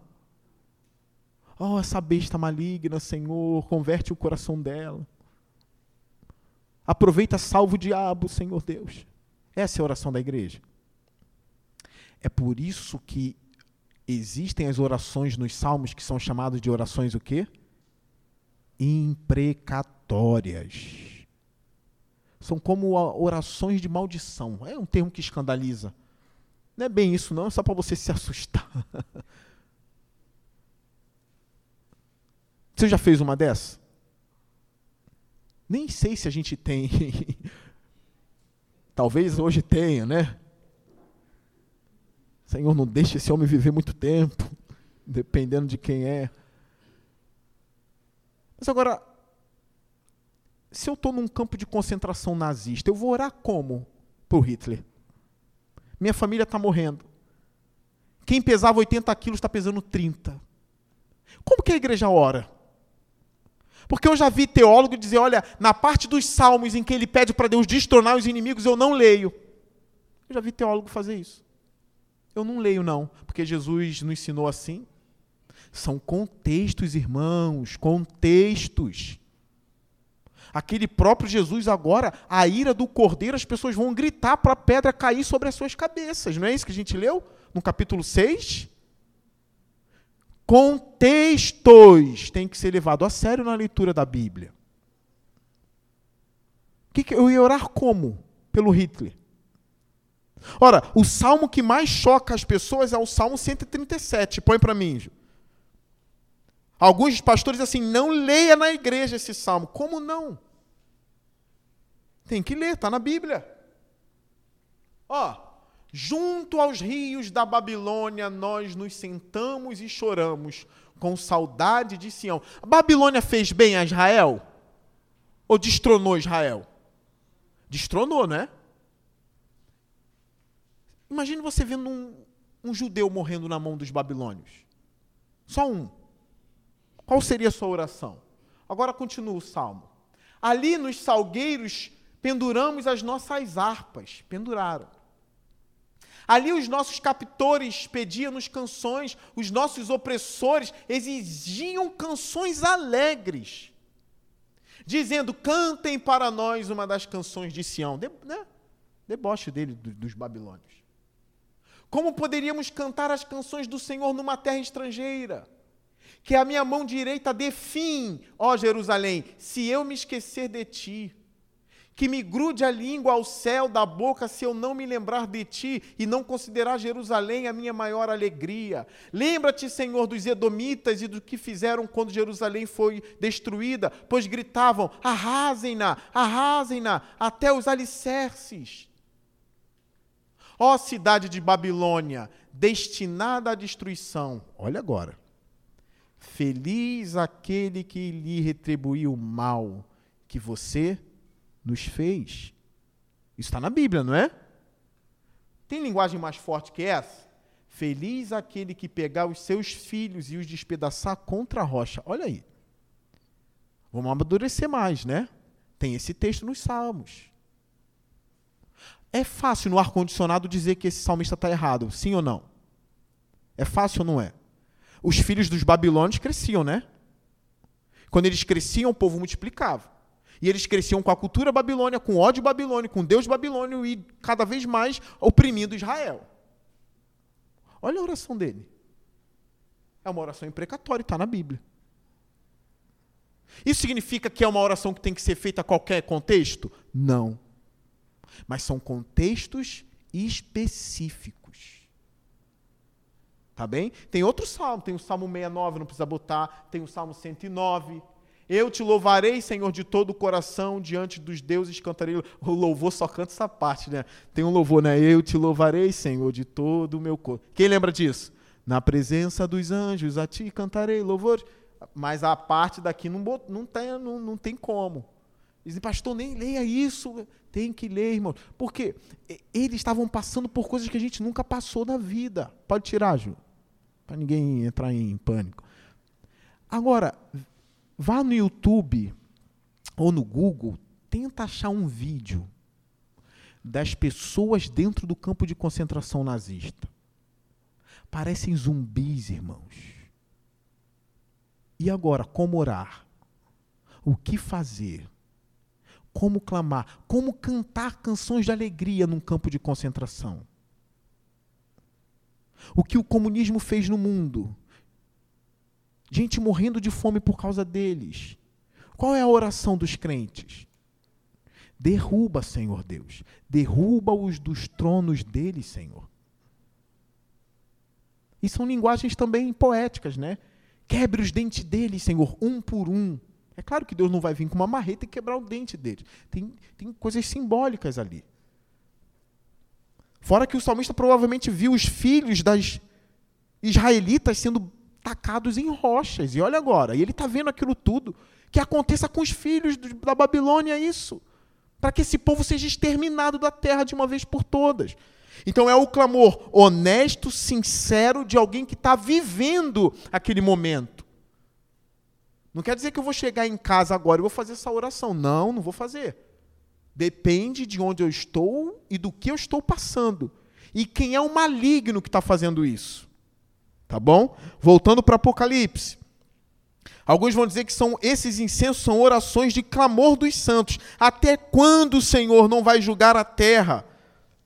Oh, essa besta maligna, Senhor, converte o coração dela. Aproveita, salva o diabo, Senhor Deus. Essa é a oração da igreja. É por isso que existem as orações nos salmos que são chamadas de orações o quê? imprecatórias. São como orações de maldição. É um termo que escandaliza. Não é bem isso, não, é só para você se assustar. Você já fez uma dessa? Nem sei se a gente tem. Talvez hoje tenha, né? Senhor, não deixe esse homem viver muito tempo, dependendo de quem é. Mas agora, se eu estou num campo de concentração nazista, eu vou orar como para o Hitler? Minha família está morrendo. Quem pesava 80 quilos está pesando 30. Como que a igreja ora? Porque eu já vi teólogo dizer, olha, na parte dos salmos em que ele pede para Deus destronar os inimigos, eu não leio. Eu já vi teólogo fazer isso. Eu não leio, não, porque Jesus nos ensinou assim. São contextos, irmãos, contextos. Aquele próprio Jesus agora, a ira do cordeiro, as pessoas vão gritar para a pedra cair sobre as suas cabeças. Não é isso que a gente leu no capítulo 6? Contextos têm que ser levados a sério na leitura da Bíblia. Que eu ia orar como? Pelo Hitler. Ora, o salmo que mais choca as pessoas é o Salmo 137. Põe para mim. Alguns pastores assim, não leia na igreja esse salmo. Como não? Tem que ler, está na Bíblia. Ó, junto aos rios da Babilônia nós nos sentamos e choramos com saudade de Sião. A Babilônia fez bem a Israel? Ou destronou Israel? Destronou, né? Imagine você vendo um, um judeu morrendo na mão dos babilônios. Só um. Qual seria a sua oração? Agora continua o salmo. Ali nos salgueiros penduramos as nossas harpas. Penduraram. Ali os nossos captores pediam-nos canções, os nossos opressores exigiam canções alegres, dizendo: cantem para nós uma das canções de Sião. De, né? Deboche dele, do, dos babilônios. Como poderíamos cantar as canções do Senhor numa terra estrangeira? que a minha mão direita dê fim, ó Jerusalém, se eu me esquecer de ti. Que me grude a língua ao céu da boca se eu não me lembrar de ti e não considerar Jerusalém a minha maior alegria. Lembra-te, Senhor, dos Edomitas e do que fizeram quando Jerusalém foi destruída, pois gritavam: arrasem-na, arrasem-na, até os alicerces. Ó cidade de Babilônia, destinada à destruição. Olha agora Feliz aquele que lhe retribuiu o mal que você nos fez. Isso está na Bíblia, não é? Tem linguagem mais forte que essa? Feliz aquele que pegar os seus filhos e os despedaçar contra a rocha. Olha aí. Vamos amadurecer mais, né? Tem esse texto nos Salmos. É fácil no ar-condicionado dizer que esse salmista está errado, sim ou não? É fácil ou não é? Os filhos dos babilônios cresciam, né? Quando eles cresciam, o povo multiplicava. E eles cresciam com a cultura babilônia, com ódio babilônico, com Deus babilônio e cada vez mais oprimindo Israel. Olha a oração dele. É uma oração imprecatória, está na Bíblia. Isso significa que é uma oração que tem que ser feita a qualquer contexto? Não. Mas são contextos específicos. Tá bem? Tem outro salmo, tem o Salmo 69, não precisa botar, tem o Salmo 109. Eu te louvarei, Senhor, de todo o coração, diante dos deuses cantarei. O louvor só canta essa parte, né? Tem um louvor, né? Eu te louvarei, Senhor, de todo o meu corpo. Quem lembra disso? Na presença dos anjos, a ti cantarei louvor. Mas a parte daqui não, não, tem, não, não tem como. Dizem, pastor, nem leia isso. Tem que ler, irmão. Porque eles estavam passando por coisas que a gente nunca passou na vida. Pode tirar, Ju. Para ninguém entrar em pânico. Agora, vá no YouTube ou no Google, tenta achar um vídeo das pessoas dentro do campo de concentração nazista. Parecem zumbis, irmãos. E agora, como orar? O que fazer? Como clamar? Como cantar canções de alegria num campo de concentração? O que o comunismo fez no mundo? Gente morrendo de fome por causa deles. Qual é a oração dos crentes? Derruba, Senhor Deus. Derruba-os dos tronos deles, Senhor. E são linguagens também poéticas, né? Quebre os dentes deles, Senhor, um por um. É claro que Deus não vai vir com uma marreta e quebrar o dente deles. Tem, tem coisas simbólicas ali. Fora que o salmista provavelmente viu os filhos das israelitas sendo tacados em rochas. E olha agora, e ele está vendo aquilo tudo. Que aconteça com os filhos da Babilônia isso. Para que esse povo seja exterminado da terra de uma vez por todas. Então é o clamor honesto, sincero de alguém que está vivendo aquele momento. Não quer dizer que eu vou chegar em casa agora e vou fazer essa oração. Não, não vou fazer. Depende de onde eu estou e do que eu estou passando. E quem é o maligno que está fazendo isso. Tá bom? Voltando para Apocalipse. Alguns vão dizer que são esses incensos são orações de clamor dos santos. Até quando o Senhor não vai julgar a terra?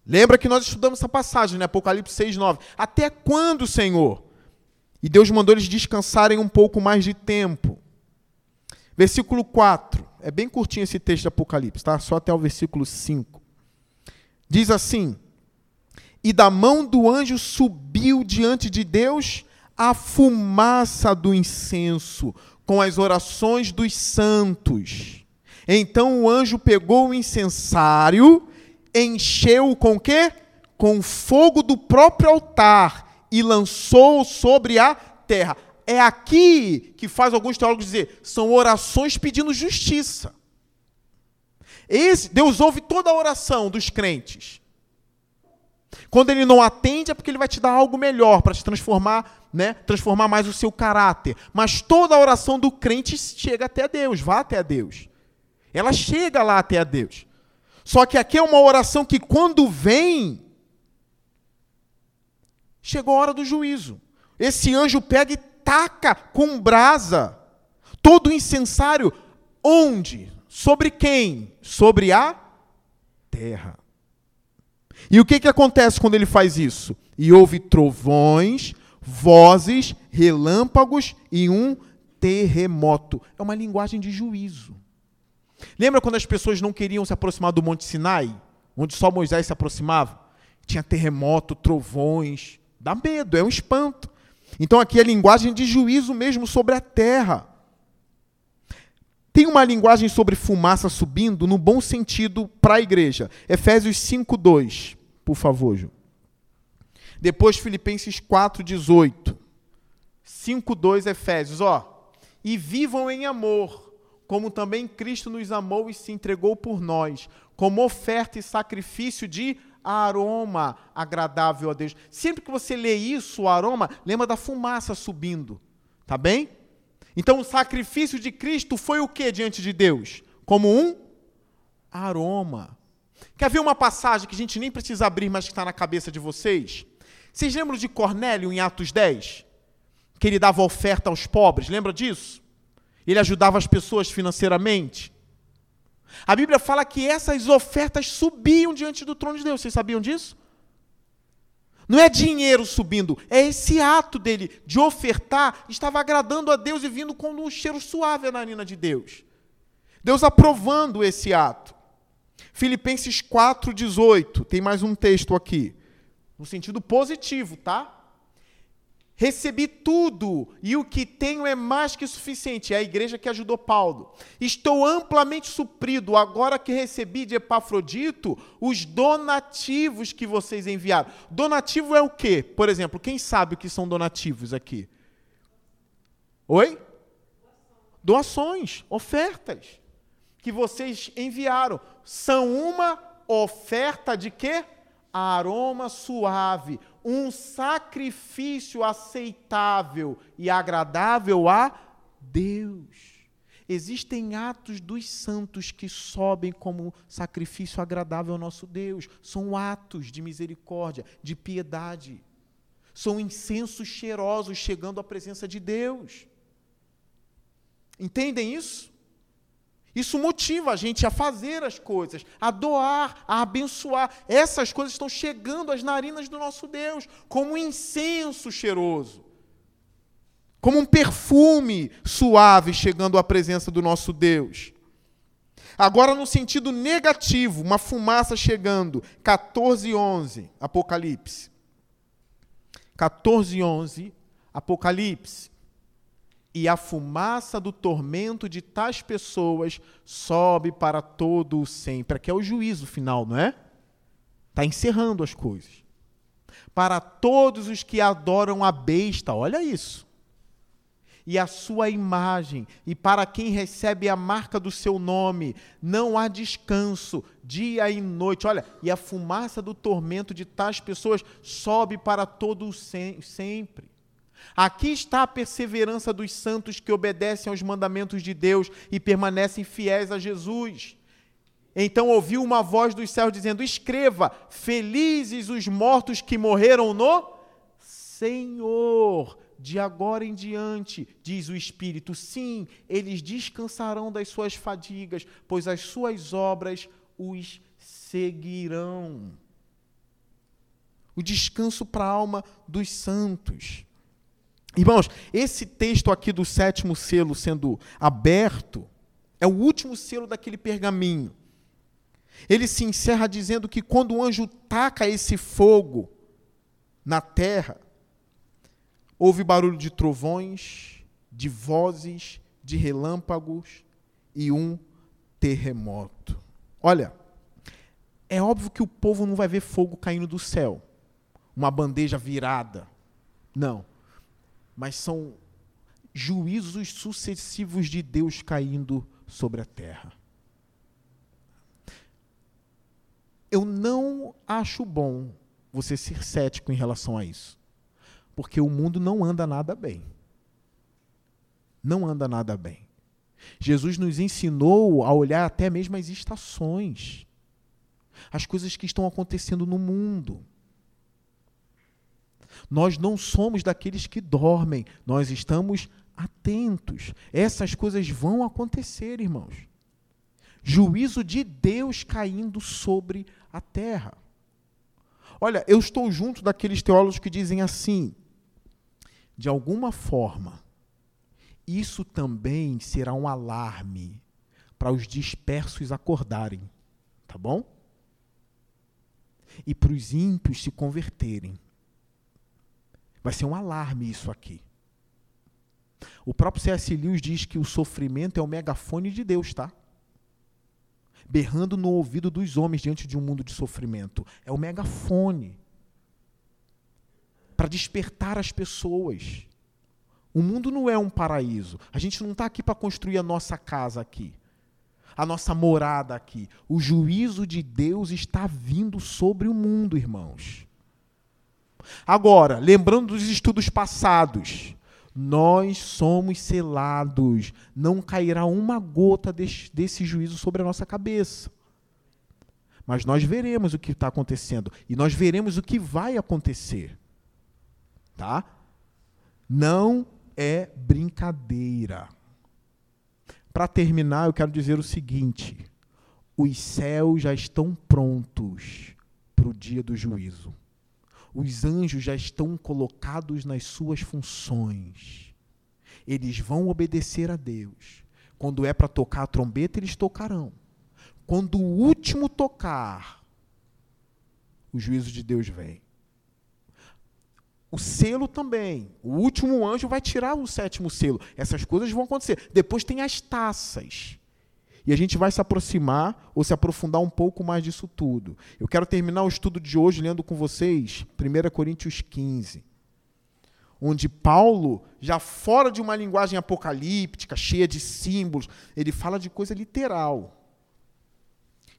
Lembra que nós estudamos essa passagem, né? Apocalipse 6, 9. Até quando, Senhor? E Deus mandou eles descansarem um pouco mais de tempo. Versículo 4. É bem curtinho esse texto de Apocalipse, tá? Só até o versículo 5. Diz assim: E da mão do anjo subiu diante de Deus a fumaça do incenso, com as orações dos santos. Então o anjo pegou o incensário encheu com quê? Com fogo do próprio altar e lançou sobre a terra. É aqui que faz alguns teólogos dizer, são orações pedindo justiça. Esse, Deus ouve toda a oração dos crentes. Quando ele não atende é porque ele vai te dar algo melhor para te transformar, né? Transformar mais o seu caráter. Mas toda a oração do crente chega até Deus, vá até Deus. Ela chega lá até Deus. Só que aqui é uma oração que, quando vem, chegou a hora do juízo. Esse anjo pega e taca com brasa todo o incensário. Onde? Sobre quem? Sobre a terra. E o que, que acontece quando ele faz isso? E houve trovões, vozes, relâmpagos e um terremoto. É uma linguagem de juízo. Lembra quando as pessoas não queriam se aproximar do Monte Sinai, onde só Moisés se aproximava? Tinha terremoto, trovões, dá medo, é um espanto. Então aqui é linguagem de juízo mesmo sobre a terra. Tem uma linguagem sobre fumaça subindo no bom sentido para a igreja. Efésios 5:2, por favor, Ju. Depois Filipenses 4:18. 5:2 Efésios, ó. E vivam em amor, como também Cristo nos amou e se entregou por nós, como oferta e sacrifício de aroma agradável a Deus. Sempre que você lê isso, o aroma, lembra da fumaça subindo. Tá bem? Então o sacrifício de Cristo foi o que diante de Deus? Como um aroma. Quer ver uma passagem que a gente nem precisa abrir, mas que está na cabeça de vocês? Vocês lembram de Cornélio em Atos 10? Que ele dava oferta aos pobres, lembra disso? Ele ajudava as pessoas financeiramente. A Bíblia fala que essas ofertas subiam diante do trono de Deus. Vocês sabiam disso? Não é dinheiro subindo, é esse ato dele de ofertar, estava agradando a Deus e vindo com um cheiro suave à narina de Deus. Deus aprovando esse ato. Filipenses 4,18, tem mais um texto aqui, no sentido positivo, tá? Recebi tudo e o que tenho é mais que suficiente. É a igreja que ajudou Paulo. Estou amplamente suprido agora que recebi de Epafrodito os donativos que vocês enviaram. Donativo é o quê? Por exemplo, quem sabe o que são donativos aqui? Oi? Doações, ofertas que vocês enviaram. São uma oferta de quê? Aroma suave, um sacrifício aceitável e agradável a Deus. Existem atos dos santos que sobem como sacrifício agradável ao nosso Deus. São atos de misericórdia, de piedade. São incensos cheirosos chegando à presença de Deus. Entendem isso? Isso motiva a gente a fazer as coisas, a doar, a abençoar. Essas coisas estão chegando às narinas do nosso Deus, como um incenso cheiroso, como um perfume suave chegando à presença do nosso Deus. Agora, no sentido negativo, uma fumaça chegando. 14, 11, Apocalipse. 14, 11, Apocalipse e a fumaça do tormento de tais pessoas sobe para todo o sempre. Aqui é o juízo final, não é? Está encerrando as coisas. Para todos os que adoram a besta, olha isso. E a sua imagem, e para quem recebe a marca do seu nome, não há descanso, dia e noite. Olha, e a fumaça do tormento de tais pessoas sobe para todo o sempre. Aqui está a perseverança dos santos que obedecem aos mandamentos de Deus e permanecem fiéis a Jesus. Então ouviu uma voz dos céus dizendo: Escreva, felizes os mortos que morreram no Senhor. De agora em diante, diz o Espírito, sim, eles descansarão das suas fadigas, pois as suas obras os seguirão. O descanso para a alma dos santos. Irmãos, esse texto aqui do sétimo selo sendo aberto é o último selo daquele pergaminho. Ele se encerra dizendo que quando o anjo taca esse fogo na terra, houve barulho de trovões, de vozes, de relâmpagos e um terremoto. Olha, é óbvio que o povo não vai ver fogo caindo do céu, uma bandeja virada. Não mas são juízos sucessivos de Deus caindo sobre a terra. Eu não acho bom você ser cético em relação a isso, porque o mundo não anda nada bem. Não anda nada bem. Jesus nos ensinou a olhar até mesmo as estações, as coisas que estão acontecendo no mundo. Nós não somos daqueles que dormem, nós estamos atentos. Essas coisas vão acontecer, irmãos. Juízo de Deus caindo sobre a terra. Olha, eu estou junto daqueles teólogos que dizem assim: de alguma forma, isso também será um alarme para os dispersos acordarem, tá bom? E para os ímpios se converterem. Vai ser um alarme isso aqui. O próprio C.S. Lewis diz que o sofrimento é o megafone de Deus, tá? Berrando no ouvido dos homens diante de um mundo de sofrimento. É o megafone. Para despertar as pessoas. O mundo não é um paraíso. A gente não está aqui para construir a nossa casa aqui, a nossa morada aqui. O juízo de Deus está vindo sobre o mundo, irmãos. Agora, lembrando dos estudos passados, nós somos selados, não cairá uma gota desse, desse juízo sobre a nossa cabeça. Mas nós veremos o que está acontecendo e nós veremos o que vai acontecer. Tá? Não é brincadeira. Para terminar, eu quero dizer o seguinte: os céus já estão prontos para o dia do juízo. Os anjos já estão colocados nas suas funções. Eles vão obedecer a Deus. Quando é para tocar a trombeta, eles tocarão. Quando o último tocar, o juízo de Deus vem. O selo também. O último anjo vai tirar o sétimo selo. Essas coisas vão acontecer. Depois tem as taças. E a gente vai se aproximar ou se aprofundar um pouco mais disso tudo. Eu quero terminar o estudo de hoje lendo com vocês 1 Coríntios 15. Onde Paulo, já fora de uma linguagem apocalíptica, cheia de símbolos, ele fala de coisa literal.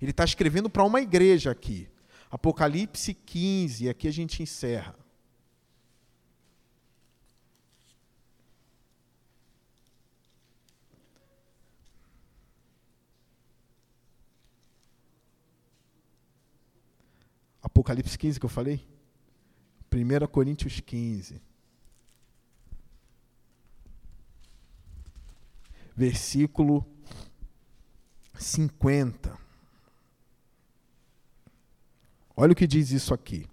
Ele está escrevendo para uma igreja aqui. Apocalipse 15, aqui a gente encerra. Apocalipse 15 que eu falei? 1 Coríntios 15. Versículo 50. Olha o que diz isso aqui.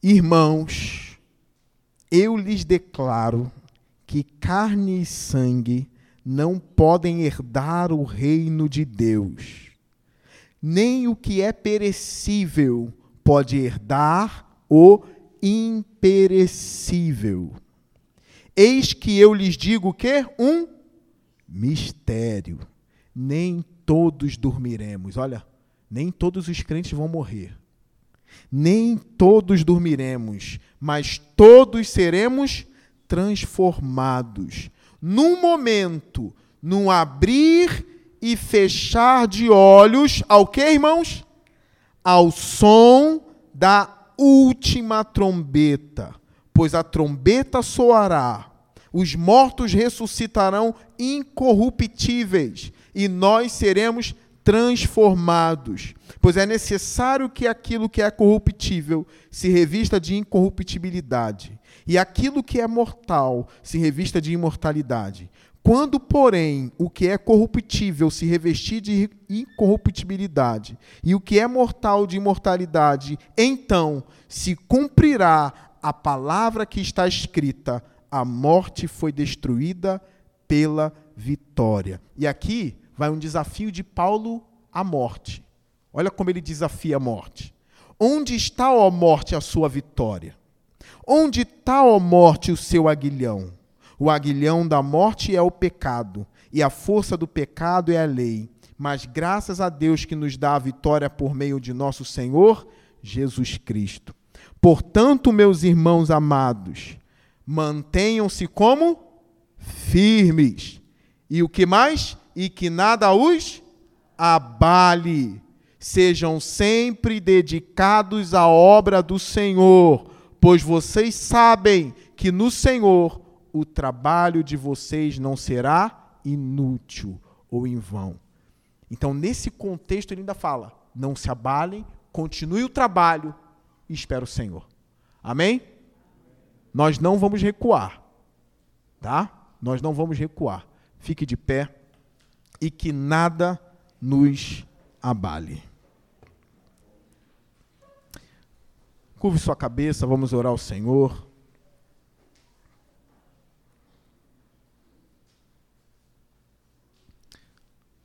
Irmãos, eu lhes declaro que carne e sangue não podem herdar o reino de Deus nem o que é perecível pode herdar o imperecível. Eis que eu lhes digo que um mistério. Nem todos dormiremos. Olha, nem todos os crentes vão morrer. Nem todos dormiremos, mas todos seremos transformados. Num momento, num abrir e fechar de olhos ao que, irmãos? Ao som da última trombeta. Pois a trombeta soará, os mortos ressuscitarão incorruptíveis e nós seremos transformados. Pois é necessário que aquilo que é corruptível se revista de incorruptibilidade, e aquilo que é mortal se revista de imortalidade. Quando, porém, o que é corruptível se revestir de incorruptibilidade e o que é mortal de imortalidade, então se cumprirá a palavra que está escrita: a morte foi destruída pela vitória. E aqui vai um desafio de Paulo à morte. Olha como ele desafia a morte. Onde está, ó morte, a sua vitória? Onde está, ó morte, o seu aguilhão? O aguilhão da morte é o pecado, e a força do pecado é a lei. Mas graças a Deus que nos dá a vitória por meio de nosso Senhor Jesus Cristo. Portanto, meus irmãos amados, mantenham-se como firmes. E o que mais? E que nada os abale. Sejam sempre dedicados à obra do Senhor, pois vocês sabem que no Senhor o trabalho de vocês não será inútil ou em vão. Então, nesse contexto, ele ainda fala: não se abalem, continue o trabalho e espere o Senhor. Amém? Nós não vamos recuar, tá? Nós não vamos recuar. Fique de pé e que nada nos abale. Curve sua cabeça, vamos orar ao Senhor.